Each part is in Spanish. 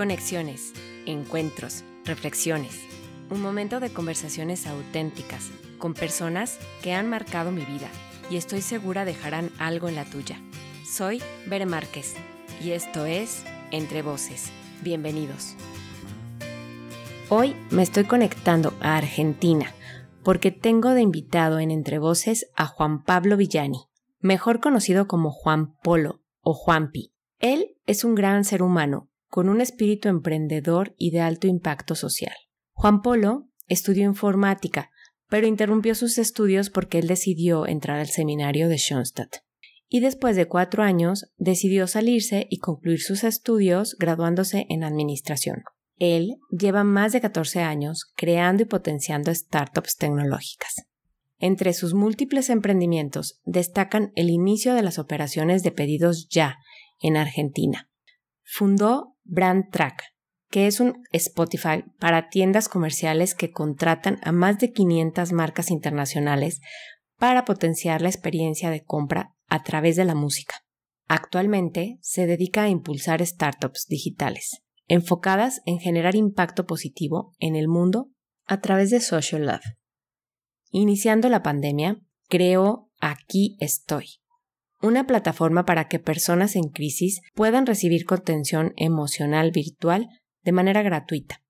Conexiones, encuentros, reflexiones. Un momento de conversaciones auténticas con personas que han marcado mi vida y estoy segura dejarán algo en la tuya. Soy Bere Márquez y esto es Entre Voces. Bienvenidos. Hoy me estoy conectando a Argentina porque tengo de invitado en Entre Voces a Juan Pablo Villani, mejor conocido como Juan Polo o Juanpi. Él es un gran ser humano con un espíritu emprendedor y de alto impacto social. Juan Polo estudió informática, pero interrumpió sus estudios porque él decidió entrar al seminario de Schoenstatt. Y después de cuatro años decidió salirse y concluir sus estudios graduándose en administración. Él lleva más de 14 años creando y potenciando startups tecnológicas. Entre sus múltiples emprendimientos destacan el inicio de las operaciones de pedidos ya en Argentina. Fundó Brand Track, que es un Spotify para tiendas comerciales que contratan a más de 500 marcas internacionales para potenciar la experiencia de compra a través de la música. Actualmente se dedica a impulsar startups digitales, enfocadas en generar impacto positivo en el mundo a través de Social Love. Iniciando la pandemia, creó Aquí estoy, una plataforma para que personas en crisis puedan recibir contención emocional virtual de manera gratuita.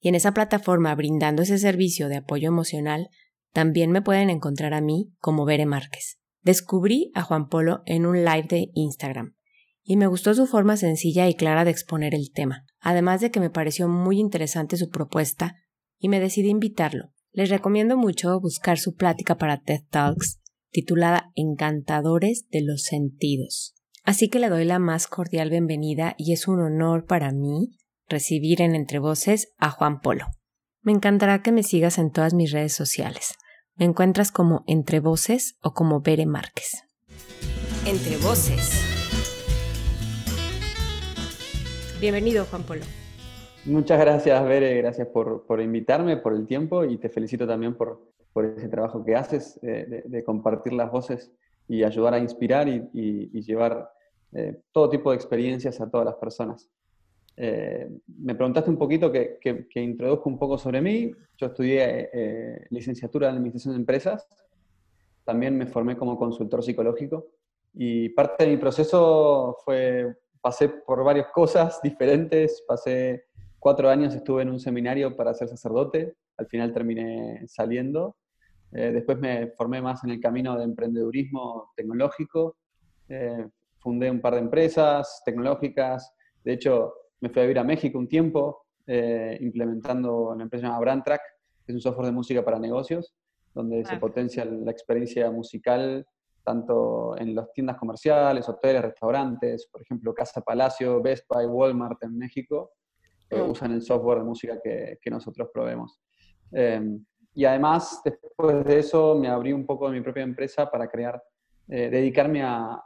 Y en esa plataforma, brindando ese servicio de apoyo emocional, también me pueden encontrar a mí como Bere Márquez. Descubrí a Juan Polo en un live de Instagram y me gustó su forma sencilla y clara de exponer el tema, además de que me pareció muy interesante su propuesta y me decidí invitarlo. Les recomiendo mucho buscar su plática para TED Talks titulada Encantadores de los Sentidos. Así que le doy la más cordial bienvenida y es un honor para mí recibir en Entre Voces a Juan Polo. Me encantará que me sigas en todas mis redes sociales. Me encuentras como Entre Voces o como Bere Márquez. Entre Voces. Bienvenido, Juan Polo. Muchas gracias, Bere. Gracias por, por invitarme, por el tiempo y te felicito también por, por ese trabajo que haces eh, de, compartir las voces y ayudar a inspirar y, llevar eh, todo tipo de experiencias a todas las personas. Eh, me preguntaste un poquito que, que, introduzco un poco sobre mí. Yo estudié licenciatura en Administración de Empresas. También me formé como consultor psicológico. Y parte de mi proceso fue, pasé por varias cosas diferentes. Pasé cuatro años, estuve en un seminario para ser sacerdote. Al final terminé saliendo eh, después me formé más en el camino de emprendedurismo tecnológico. Eh, fundé un par de empresas tecnológicas. De hecho, me fui a vivir a México un tiempo eh, implementando una empresa llamada Brandtrack, que es un software de música para negocios, donde se potencia la experiencia musical tanto en las tiendas comerciales, hoteles, restaurantes, por ejemplo, Casa Palacio, Best Buy, Walmart en México, oh. usan el software de música que, que nosotros proveemos. Y además, después de eso, me abrí un poco de mi propia empresa para crear, eh, dedicarme, a,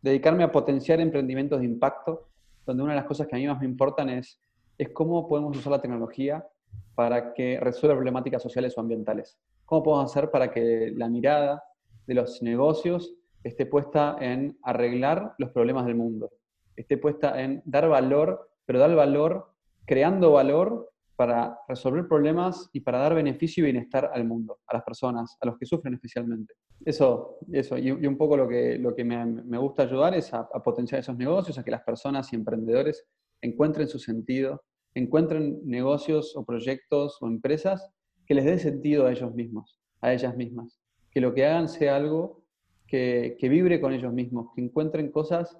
dedicarme a potenciar emprendimientos de impacto, donde una de las cosas que a mí más me importan es, es cómo podemos usar la tecnología para que resuelva problemáticas sociales o ambientales. ¿Cómo podemos hacer para que la mirada de los negocios esté puesta en arreglar los problemas del mundo? Esté puesta en dar valor, pero dar valor creando valor para resolver problemas y para dar beneficio y bienestar al mundo, a las personas, a los que sufren especialmente. Eso, eso. Y, un poco lo que, lo que me, gusta ayudar es a, potenciar esos negocios, a que las personas y emprendedores encuentren su sentido, encuentren negocios o proyectos o empresas que les dé sentido a ellos mismos, a ellas mismas. Que lo que hagan sea algo que, que vibre con ellos mismos, que encuentren cosas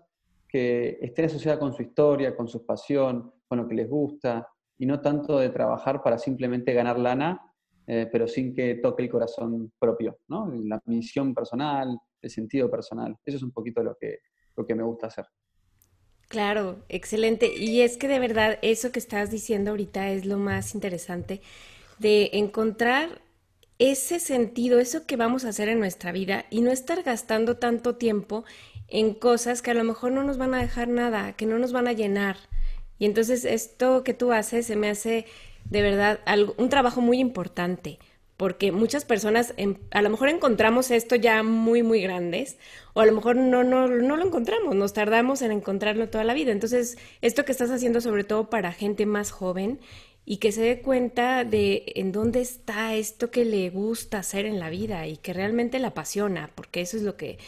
que estén asociadas con su historia, con su pasión, con lo que les gusta, y no tanto de trabajar para simplemente ganar lana, eh, pero sin que toque el corazón propio, ¿no? La misión personal, el sentido personal. Eso es un poquito lo que, lo que me gusta hacer. Claro, excelente. Y es que de verdad eso que estás diciendo ahorita es lo más interesante de encontrar ese sentido, eso que vamos a hacer en nuestra vida y no estar gastando tanto tiempo en cosas que a lo mejor no nos van a dejar nada, que no nos van a llenar. Y entonces esto que tú haces se me hace de verdad algo, un trabajo muy importante porque muchas personas a lo mejor encontramos esto ya muy, muy grandes, o a lo mejor no, no, no lo encontramos, nos tardamos en encontrarlo toda la vida. Entonces, esto que estás haciendo sobre todo para gente más joven y que se dé cuenta de en dónde está esto que le gusta hacer en la vida y que realmente la apasiona, porque eso es lo que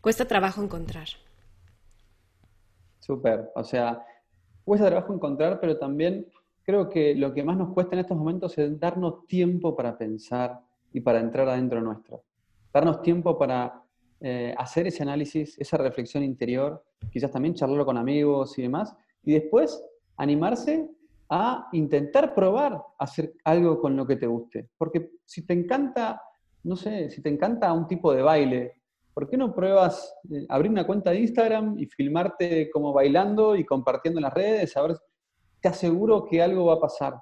cuesta trabajo encontrar. Súper, o sea, cuesta trabajo encontrar, pero también creo que lo que más nos cuesta en estos momentos es darnos tiempo para pensar y para entrar adentro nuestro. Darnos tiempo para eh, hacer ese análisis, esa reflexión interior, quizás también charlarlo con amigos y demás, y después animarse a intentar probar hacer algo con lo que te guste. Porque si te encanta, no sé, si te encanta un tipo de baile, ¿por qué no pruebas eh, abrir una cuenta de Instagram y filmarte como bailando y compartiendo en las redes, a ver te aseguro que algo va a pasar.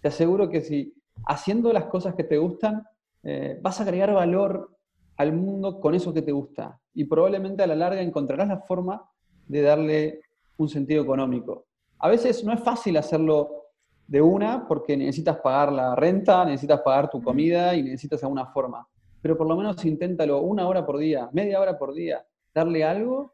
Te aseguro que si haciendo las cosas que te gustan, eh, vas a agregar valor al mundo con eso que te gusta. Y probablemente a la larga encontrarás la forma de darle un sentido económico. A veces no es fácil hacerlo de una porque necesitas pagar la renta, necesitas pagar tu comida y necesitas alguna forma. Pero por lo menos inténtalo una hora por día, media hora por día, darle algo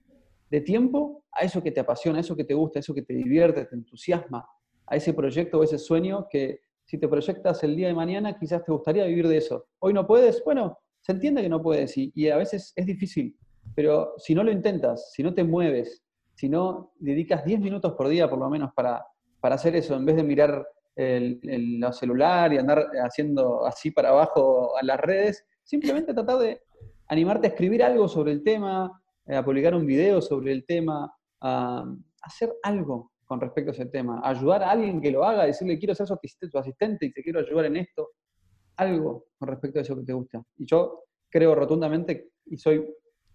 de tiempo a eso que te apasiona, a eso que te gusta, a eso que te divierte, te entusiasma, a ese proyecto o ese sueño que si te proyectas el día de mañana quizás te gustaría vivir de eso. Hoy no puedes, bueno, se entiende que no puedes y, a veces es difícil, pero si no lo intentas, si no te mueves, si no dedicas 10 minutos por día por lo menos para, para hacer eso, en vez de mirar el, el, celular y andar haciendo así para abajo a las redes, simplemente tratar de animarte a escribir algo sobre el tema, eh, a publicar un video sobre el tema, a hacer algo con respecto a ese tema, ayudar a alguien que lo haga, decirle quiero ser su asistente y te quiero ayudar en esto, algo con respecto a eso que te gusta. Y yo creo rotundamente y soy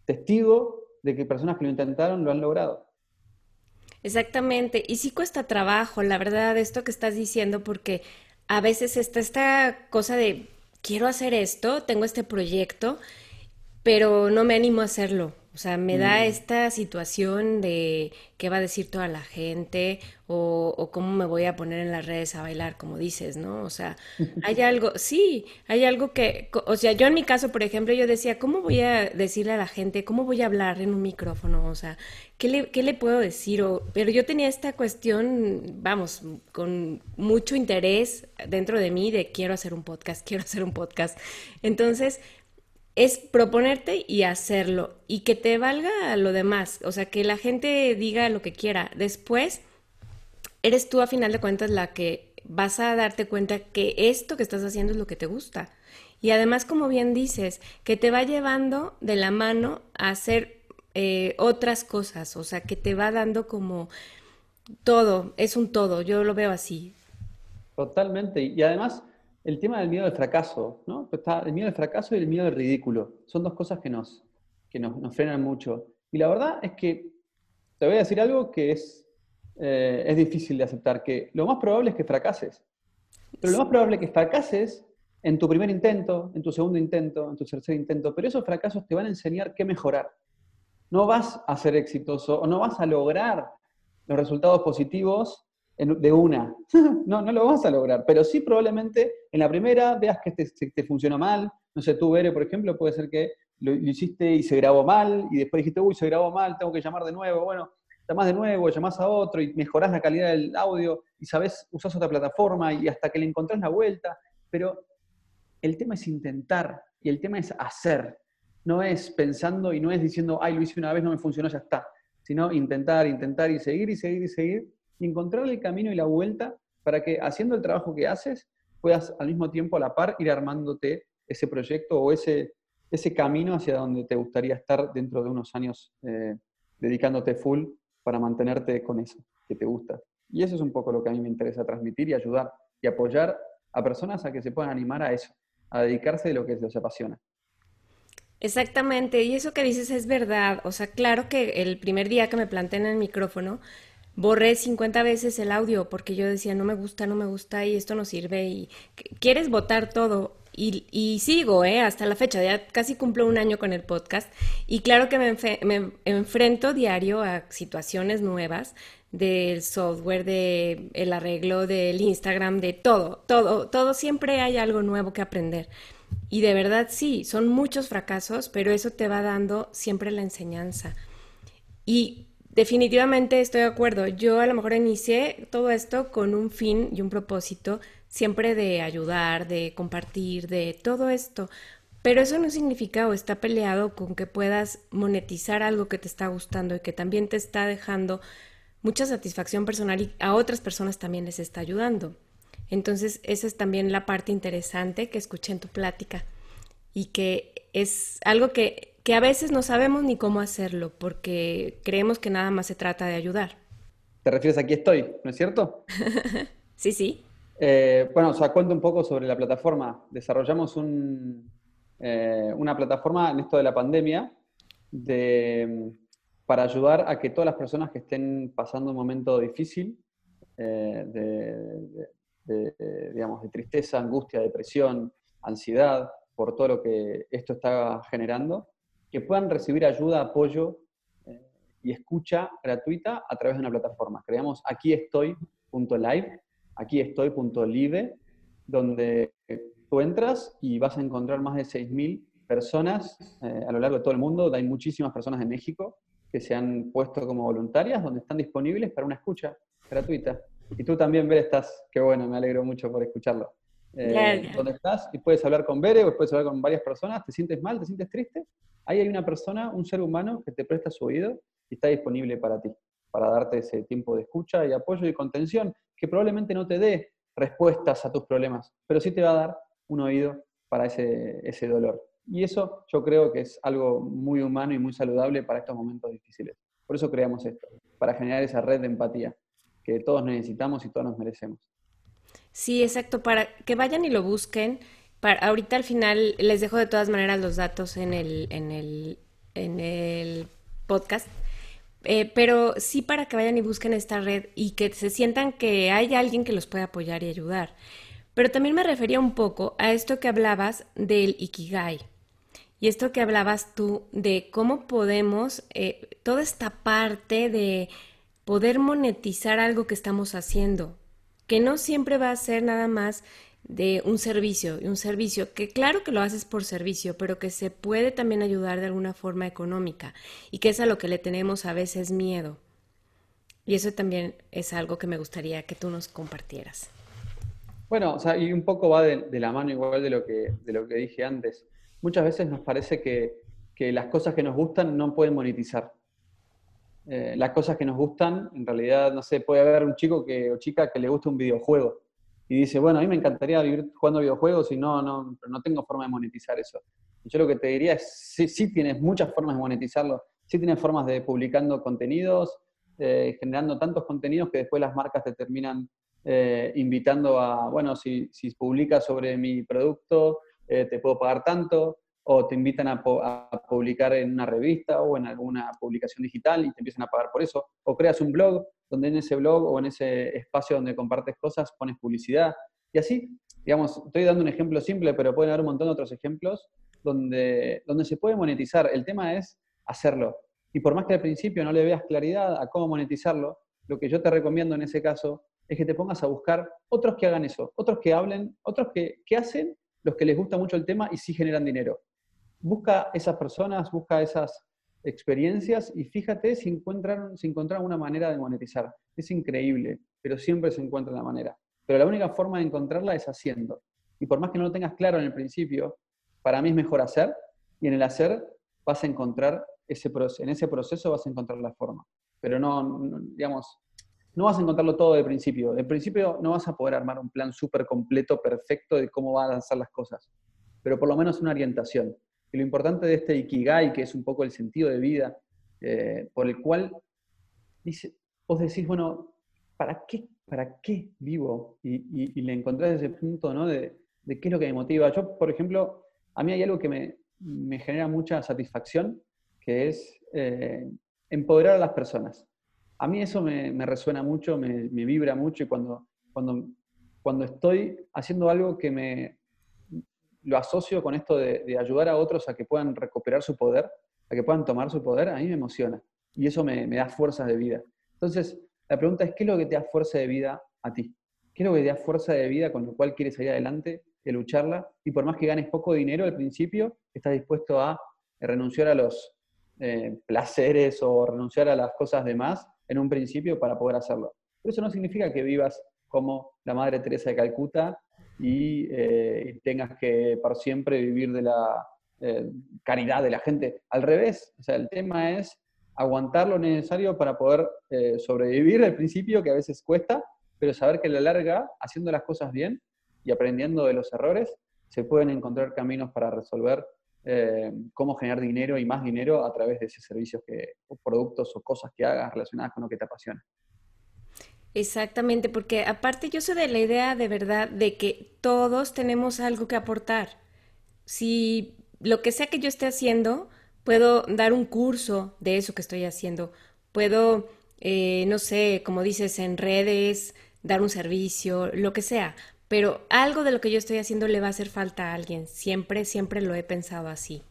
testigo de que personas que lo intentaron lo han logrado. Exactamente, y sí cuesta trabajo, la verdad, esto que estás diciendo, porque a veces está esta cosa de quiero hacer esto, tengo este proyecto, pero no me animo a hacerlo. O sea, me da mm. esta situación de qué va a decir toda la gente o, cómo me voy a poner en las redes a bailar, como dices, ¿no? O sea, hay algo, sí, hay algo que, o sea, yo en mi caso, por ejemplo, yo decía, ¿cómo voy a decirle a la gente, cómo voy a hablar en un micrófono? O sea, ¿qué le, qué le puedo decir? O, pero yo tenía esta cuestión, vamos, con mucho interés dentro de mí de quiero hacer un podcast, quiero hacer un podcast. Entonces, es proponerte y hacerlo y que te valga lo demás, o sea, que la gente diga lo que quiera. Después, eres tú a final de cuentas la que vas a darte cuenta que esto que estás haciendo es lo que te gusta. Y además, como bien dices, que te va llevando de la mano a hacer eh, otras cosas, o sea, que te va dando como todo, es un todo, yo lo veo así. Totalmente. Y además, el tema del miedo al fracaso, ¿no? Está el miedo al fracaso y el miedo al ridículo. Son dos cosas que nos, que nos, frenan mucho. Y la verdad es que te voy a decir algo que es, eh, es difícil de aceptar, que lo más probable es que fracases. Pero lo más probable es que fracases en tu primer intento, en tu segundo intento, en tu tercer intento, pero esos fracasos te van a enseñar qué mejorar. No vas a ser exitoso o no vas a lograr los resultados positivos de una. no, no lo vas a lograr, pero sí probablemente en la primera veas que te, te funciona mal. No sé, tú, Bere, por ejemplo, puede ser que lo, hiciste y se grabó mal y después dijiste, uy, se grabó mal, tengo que llamar de nuevo. Bueno, llamás de nuevo, llamás a otro y mejorás la calidad del audio y sabes, usás otra plataforma y hasta que le encontrás la vuelta. Pero el tema es intentar y el tema es hacer. No es pensando y no es diciendo, ay, lo hice una vez, no me funcionó, ya está. Sino intentar, intentar y seguir y seguir y seguir encontrar el camino y la vuelta para que haciendo el trabajo que haces puedas al mismo tiempo a la par ir armándote ese proyecto o ese, ese camino hacia donde te gustaría estar dentro de unos años eh, dedicándote full para mantenerte con eso que te gusta. Y eso es un poco lo que a mí me interesa transmitir y ayudar y apoyar a personas a que se puedan animar a eso, a dedicarse de lo que les apasiona. Exactamente, y eso que dices es verdad. O sea, claro que el primer día que me planté en el micrófono, borré 50 veces el audio porque yo decía, no me gusta, no me gusta y esto no sirve y quieres votar todo. Y, y sigo, ¿eh? Hasta la fecha, ya casi cumplo un año con el podcast y claro que me, me enfrento diario a situaciones nuevas del software, de el arreglo del Instagram, de todo, todo, todo, siempre hay algo nuevo que aprender. Y de verdad sí, son muchos fracasos, pero eso te va dando siempre la enseñanza. Y definitivamente estoy de acuerdo. Yo a lo mejor inicié todo esto con un fin y un propósito siempre de ayudar, de compartir, de todo esto. Pero eso no significa o está peleado con que puedas monetizar algo que te está gustando y que también te está dejando mucha satisfacción personal y a otras personas también les está ayudando. Entonces, esa es también la parte interesante que escuché en tu plática y que es algo que, que a veces no sabemos ni cómo hacerlo porque creemos que nada más se trata de ayudar. ¿Te refieres a aquí estoy, no es cierto? sí, sí. Eh, bueno, o sea, cuento un poco sobre la plataforma. Desarrollamos eh, una plataforma en esto de la pandemia para ayudar a que todas las personas que estén pasando un momento difícil, eh, de, digamos, de tristeza, angustia, depresión, ansiedad, por todo lo que esto está generando, que puedan recibir ayuda, apoyo y escucha gratuita a través de una plataforma. Creamos aquí estoy.live aquí estoy.live, donde tú entras y vas a encontrar más de 6.000 personas eh, a lo largo de todo el mundo. Hay muchísimas personas de México que se han puesto como voluntarias, donde están disponibles para una escucha gratuita. Y tú también, Bere, estás, qué bueno, me alegro mucho por escucharlo. Eh, donde estás y puedes hablar con Bere o puedes hablar con varias personas, te sientes mal, te sientes triste, ahí hay una persona, un ser humano que te presta su oído y está disponible para ti, para darte ese tiempo de escucha y apoyo y contención que probablemente no te dé respuestas a tus problemas, pero sí te va a dar un oído para ese, ese dolor. Y eso yo creo que es algo muy humano y muy saludable para estos momentos difíciles. Por eso creamos esto, para generar esa red de empatía que todos necesitamos y todos nos merecemos. Sí, exacto, para que vayan y lo busquen. Para, ahorita al final les dejo de todas maneras los datos en el, en el, en el podcast eh, pero sí para que vayan y busquen esta red y que se sientan que hay alguien que los puede apoyar y ayudar. Pero también me refería un poco a esto que hablabas del Ikigai. Y esto que hablabas tú de cómo podemos, eh, toda esta parte de poder monetizar algo que estamos haciendo, que no siempre va a ser nada más de un servicio, un servicio que claro que lo haces por servicio, pero que se puede también ayudar de alguna forma económica y que es a lo que le tenemos a veces miedo. Y eso también es algo que me gustaría que tú nos compartieras. Bueno, o sea, y un poco va de, la mano igual de lo, que, de lo que dije antes. Muchas veces nos parece que, las cosas que nos gustan no pueden monetizar. Eh, las cosas que nos gustan, en realidad, no sé, puede haber un chico que, o chica que le gusta un videojuego y dice, bueno, a mí me encantaría vivir jugando videojuegos y no, no, no tengo forma de monetizar eso. yo lo que te diría es, sí, tienes muchas formas de monetizarlo, sí tienes formas de publicando contenidos, eh, generando tantos contenidos que después las marcas te terminan eh, invitando a, bueno, si, si publicas sobre mi producto, te puedo pagar tanto, o te invitan a, publicar en una revista o en alguna publicación digital y te empiezan a pagar por eso, o creas un blog donde en ese blog o en ese espacio donde compartes cosas pones publicidad. Y así, digamos, estoy dando un ejemplo simple, pero pueden haber un montón de otros ejemplos donde, donde se puede monetizar. El tema es hacerlo. Y por más que al principio no le veas claridad a cómo monetizarlo, lo que yo te recomiendo en ese caso es que te pongas a buscar otros que hagan eso, otros que hablen, otros que, que hacen los que les gusta mucho el tema y sí generan dinero. Busca esas personas, busca esas experiencias y fíjate si encuentran, si encuentran una manera de monetizar. Es increíble, pero siempre se encuentra la manera. Pero la única forma de encontrarla es haciendo. Y por más que no lo tengas claro en el principio, para mí es mejor hacer y en el hacer vas a encontrar ese proceso, en ese proceso vas a encontrar la forma. Pero no, digamos, no vas a encontrarlo todo de principio. De principio no vas a poder armar un plan súper completo, perfecto de cómo van a lanzar las cosas, pero por lo menos una orientación. Y lo importante de este Ikigai, que es un poco el sentido de vida, eh, por el cual dice, vos decís, bueno, ¿para qué, para qué vivo? Y, le encontrás ese punto ¿no? de, qué es lo que me motiva. Yo, por ejemplo, a mí hay algo que me, genera mucha satisfacción, que es eh, empoderar a las personas. A mí eso me, resuena mucho, me, vibra mucho y cuando, cuando, cuando estoy haciendo algo que me, lo asocio con esto de, ayudar a otros a que puedan recuperar su poder, a que puedan tomar su poder, a mí me emociona. Y eso me, da fuerzas de vida. Entonces, La pregunta es, ¿qué es lo que te da fuerza de vida a ti? ¿Qué es lo que te da fuerza de vida con lo cual quieres salir adelante, y lucharla? Y por más que ganes poco dinero al principio, estás dispuesto a renunciar a los eh, placeres o renunciar a las cosas de más en un principio para poder hacerlo. Pero eso no significa que vivas como la Madre Teresa de Calcuta y eh, tengas que por siempre vivir de la eh, caridad de la gente. Al revés, o sea, el tema es aguantar lo necesario para poder eh, sobrevivir al principio, que a veces cuesta, pero saber que a la larga, haciendo las cosas bien y aprendiendo de los errores, se pueden encontrar caminos para resolver cómo generar dinero y más dinero a través de esos servicios que, o productos o cosas que hagas relacionadas con lo que te apasiona. Exactamente, porque aparte yo soy de la idea de verdad de que todos tenemos algo que aportar. Si lo que sea que yo esté haciendo, puedo dar un curso de eso que estoy haciendo. Puedo, eh, no sé, como dices, en redes, dar un servicio, lo que sea. Pero algo de lo que yo estoy haciendo le va a hacer falta a alguien. Siempre, siempre lo he pensado así.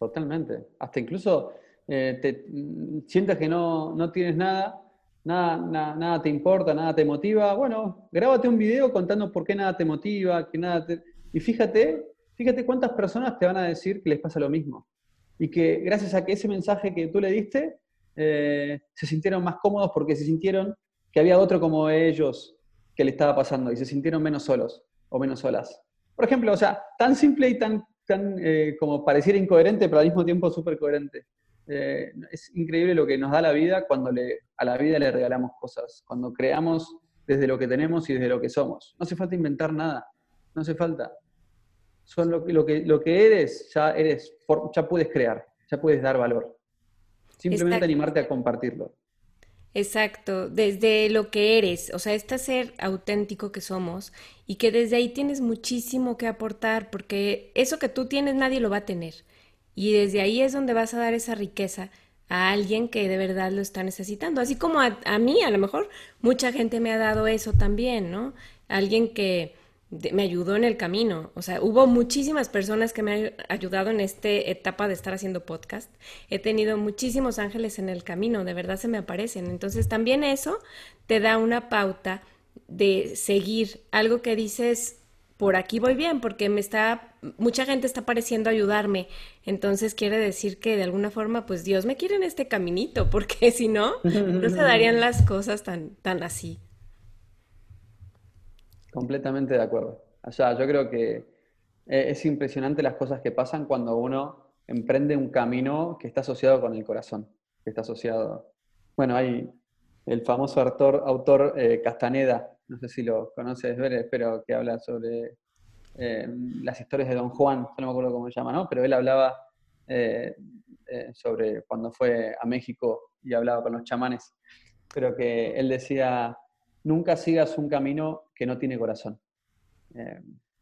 Totalmente. Hasta incluso eh, te mm, sientas que no, no tienes nada nada, nada, te importa, nada te motiva, bueno, grábate un video contando por qué nada te motiva, que nada Y fíjate, fíjate cuántas personas te van a decir que les pasa lo mismo. Y que gracias a que ese mensaje que tú le diste, eh, se sintieron más cómodos porque se sintieron que había otro como ellos que le estaba pasando y se sintieron menos solos o menos solas. Por ejemplo, o sea, tan simple y tan, tan eh, como pareciera incoherente, pero al mismo tiempo súper coherente. Eh, es increíble lo que nos da la vida cuando le, a la vida le regalamos cosas, cuando creamos desde lo que tenemos y desde lo que somos. No hace falta inventar nada, no hace falta. Son lo, lo, que, lo que eres, ya, eres, ya puedes crear, ya puedes dar valor. Simplemente animarte a compartirlo. Exacto, desde lo que eres, o sea, este ser auténtico que somos y que desde ahí tienes muchísimo que aportar, porque eso que tú tienes nadie lo va a tener. Y desde ahí es donde vas a dar esa riqueza a alguien que de verdad lo está necesitando. Así como a, mí, a lo mejor mucha gente me ha dado eso también, ¿no? Alguien que me ayudó en el camino. O sea, hubo muchísimas personas que me han ayudado en esta etapa de estar haciendo podcast. He tenido muchísimos ángeles en el camino, de verdad se me aparecen. Entonces también eso te da una pauta de seguir algo que dices, por aquí voy bien, porque me está, mucha gente está pareciendo ayudarme. Entonces quiere decir que de alguna forma, pues Dios me quiere en este caminito, porque si no, no se darían las cosas tan, tan así. Completamente de acuerdo. O sea, yo creo que eh, es impresionante las cosas que pasan cuando uno emprende un camino que está asociado con el corazón, que está asociado. Bueno, hay el famoso autor, eh, Castaneda, no sé si lo conoces, pero que habla sobre eh, las historias de Don Juan, no me acuerdo cómo se llama, ¿no? Pero él hablaba eh, eh, sobre cuando fue a México y hablaba con los chamanes, pero que él decía, nunca sigas un camino que no tiene corazón.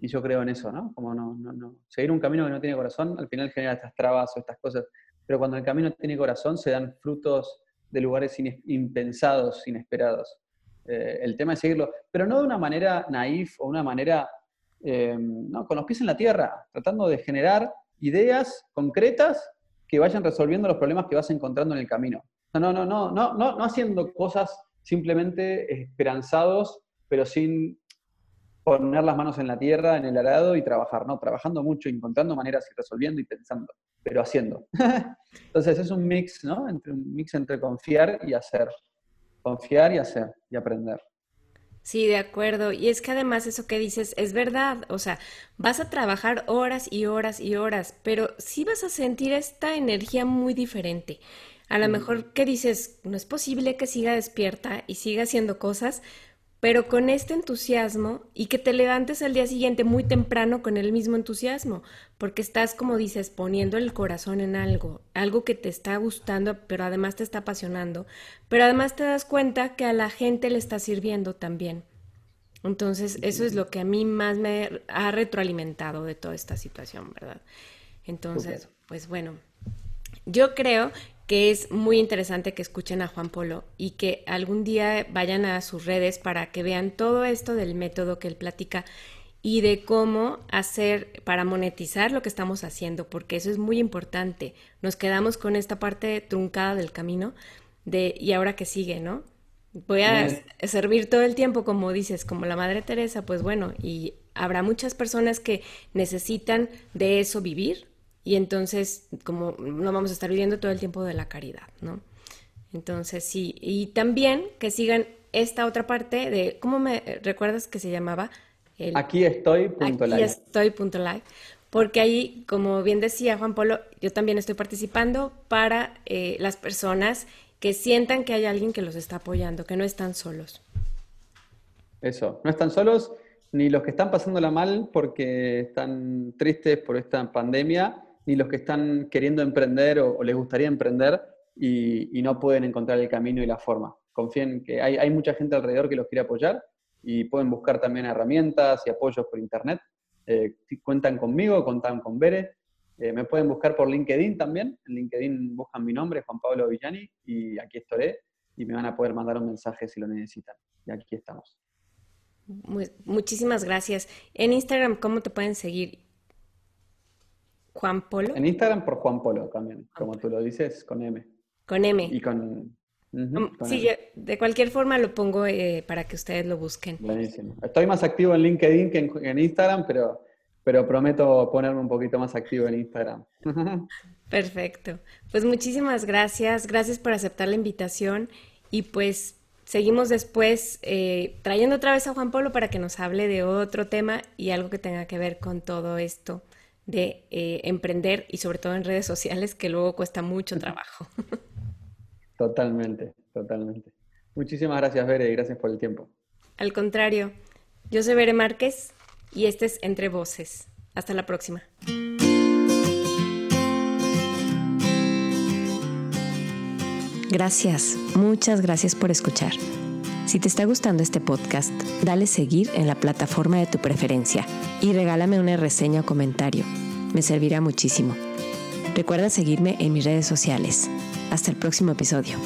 y yo creo en eso, ¿no? Como no, no, no. Seguir un camino que no tiene corazón al final genera estas trabas o estas cosas, pero cuando el camino tiene corazón se dan frutos de lugares impensados, inesperados. Eh, el tema es seguirlo, pero no de una manera naif o una manera eh, con los pies en la tierra, tratando de generar ideas concretas que vayan resolviendo los problemas que vas encontrando en el camino. No, no, no, no, no, no, no haciendo cosas simplemente esperanzados, pero sin poner las manos en la tierra, en el arado y trabajar, no, trabajando mucho, encontrando maneras y resolviendo y pensando, pero haciendo. Entonces es un mix, ¿no? Entre un mix entre confiar y hacer. Confiar y hacer y aprender. Sí, de acuerdo. Y es que además eso que dices es verdad. O sea, vas a trabajar horas y horas y horas, pero sí vas a sentir esta energía muy diferente. A lo mejor que dices, no es posible que siga despierta y siga haciendo cosas, pero con este entusiasmo y que te levantes al día siguiente muy temprano con el mismo entusiasmo, porque estás, como dices, poniendo el corazón en algo, algo que te está gustando, pero además te está apasionando, pero además te das cuenta que a la gente le está sirviendo también. Entonces, eso es lo que a mí más me ha retroalimentado de toda esta situación, ¿verdad? Entonces, pues bueno, yo creo que es muy interesante que escuchen a Juan Polo y que algún día vayan a sus redes para que vean todo esto del método que él platica y de cómo hacer para monetizar lo que estamos haciendo, porque eso es muy importante. Nos quedamos con esta parte truncada del camino de ¿y ahora qué sigue, no? Voy a servir todo el tiempo, como dices, como la Madre Teresa, pues bueno, y habrá muchas personas que necesitan de eso vivir y entonces como no vamos a estar viviendo todo el tiempo de la caridad, ¿no? Entonces sí, y también que sigan esta otra parte de, ¿cómo me recuerdas que se llamaba? El, aquí estoy, punto Aquí estoy, punto live. Porque ahí, como bien decía Juan Pablo, yo también estoy participando para eh, las personas que sientan que hay alguien que los está apoyando, que no están solos. Eso, no están solos ni los que están pasándola mal porque están tristes por esta pandemia, ni los que están queriendo emprender o, les gustaría emprender y, no pueden encontrar el camino y la forma. Confíen que hay, hay, mucha gente alrededor que los quiere apoyar y pueden buscar también herramientas y apoyos por internet. Eh, cuentan conmigo, cuentan con Bere eh, me pueden buscar por LinkedIn también. En LinkedIn buscan mi nombre, Juan Pablo Villani, y aquí estaré y me van a poder mandar un mensaje si lo necesitan. Y aquí estamos. muchísimas gracias. En Instagram, ¿cómo te pueden seguir? Juan Polo. En Instagram por Juan Polo también, como tú lo dices, con M. Con M. Y con... sí, de cualquier forma lo pongo eh, para que ustedes lo busquen. Buenísimo. Estoy más activo en LinkedIn que en Instagram, pero pero prometo ponerme un poquito más activo en Instagram. Perfecto. Pues muchísimas gracias. Gracias por aceptar la invitación y pues seguimos después eh, trayendo otra vez a Juan Pablo para que nos hable de otro tema y algo que tenga que ver con todo esto de eh, emprender y sobre todo en redes sociales que luego cuesta mucho trabajo. Totalmente, totalmente. Muchísimas gracias, Bere, y gracias por el tiempo. Al contrario, yo soy Bere Márquez y este es Entre Voces. Hasta la próxima. Gracias, muchas gracias por escuchar. Si te está gustando este podcast, dale seguir en la plataforma de tu preferencia y regálame una reseña o comentario. Me servirá muchísimo. Recuerda seguirme en mis redes sociales. Hasta el próximo episodio.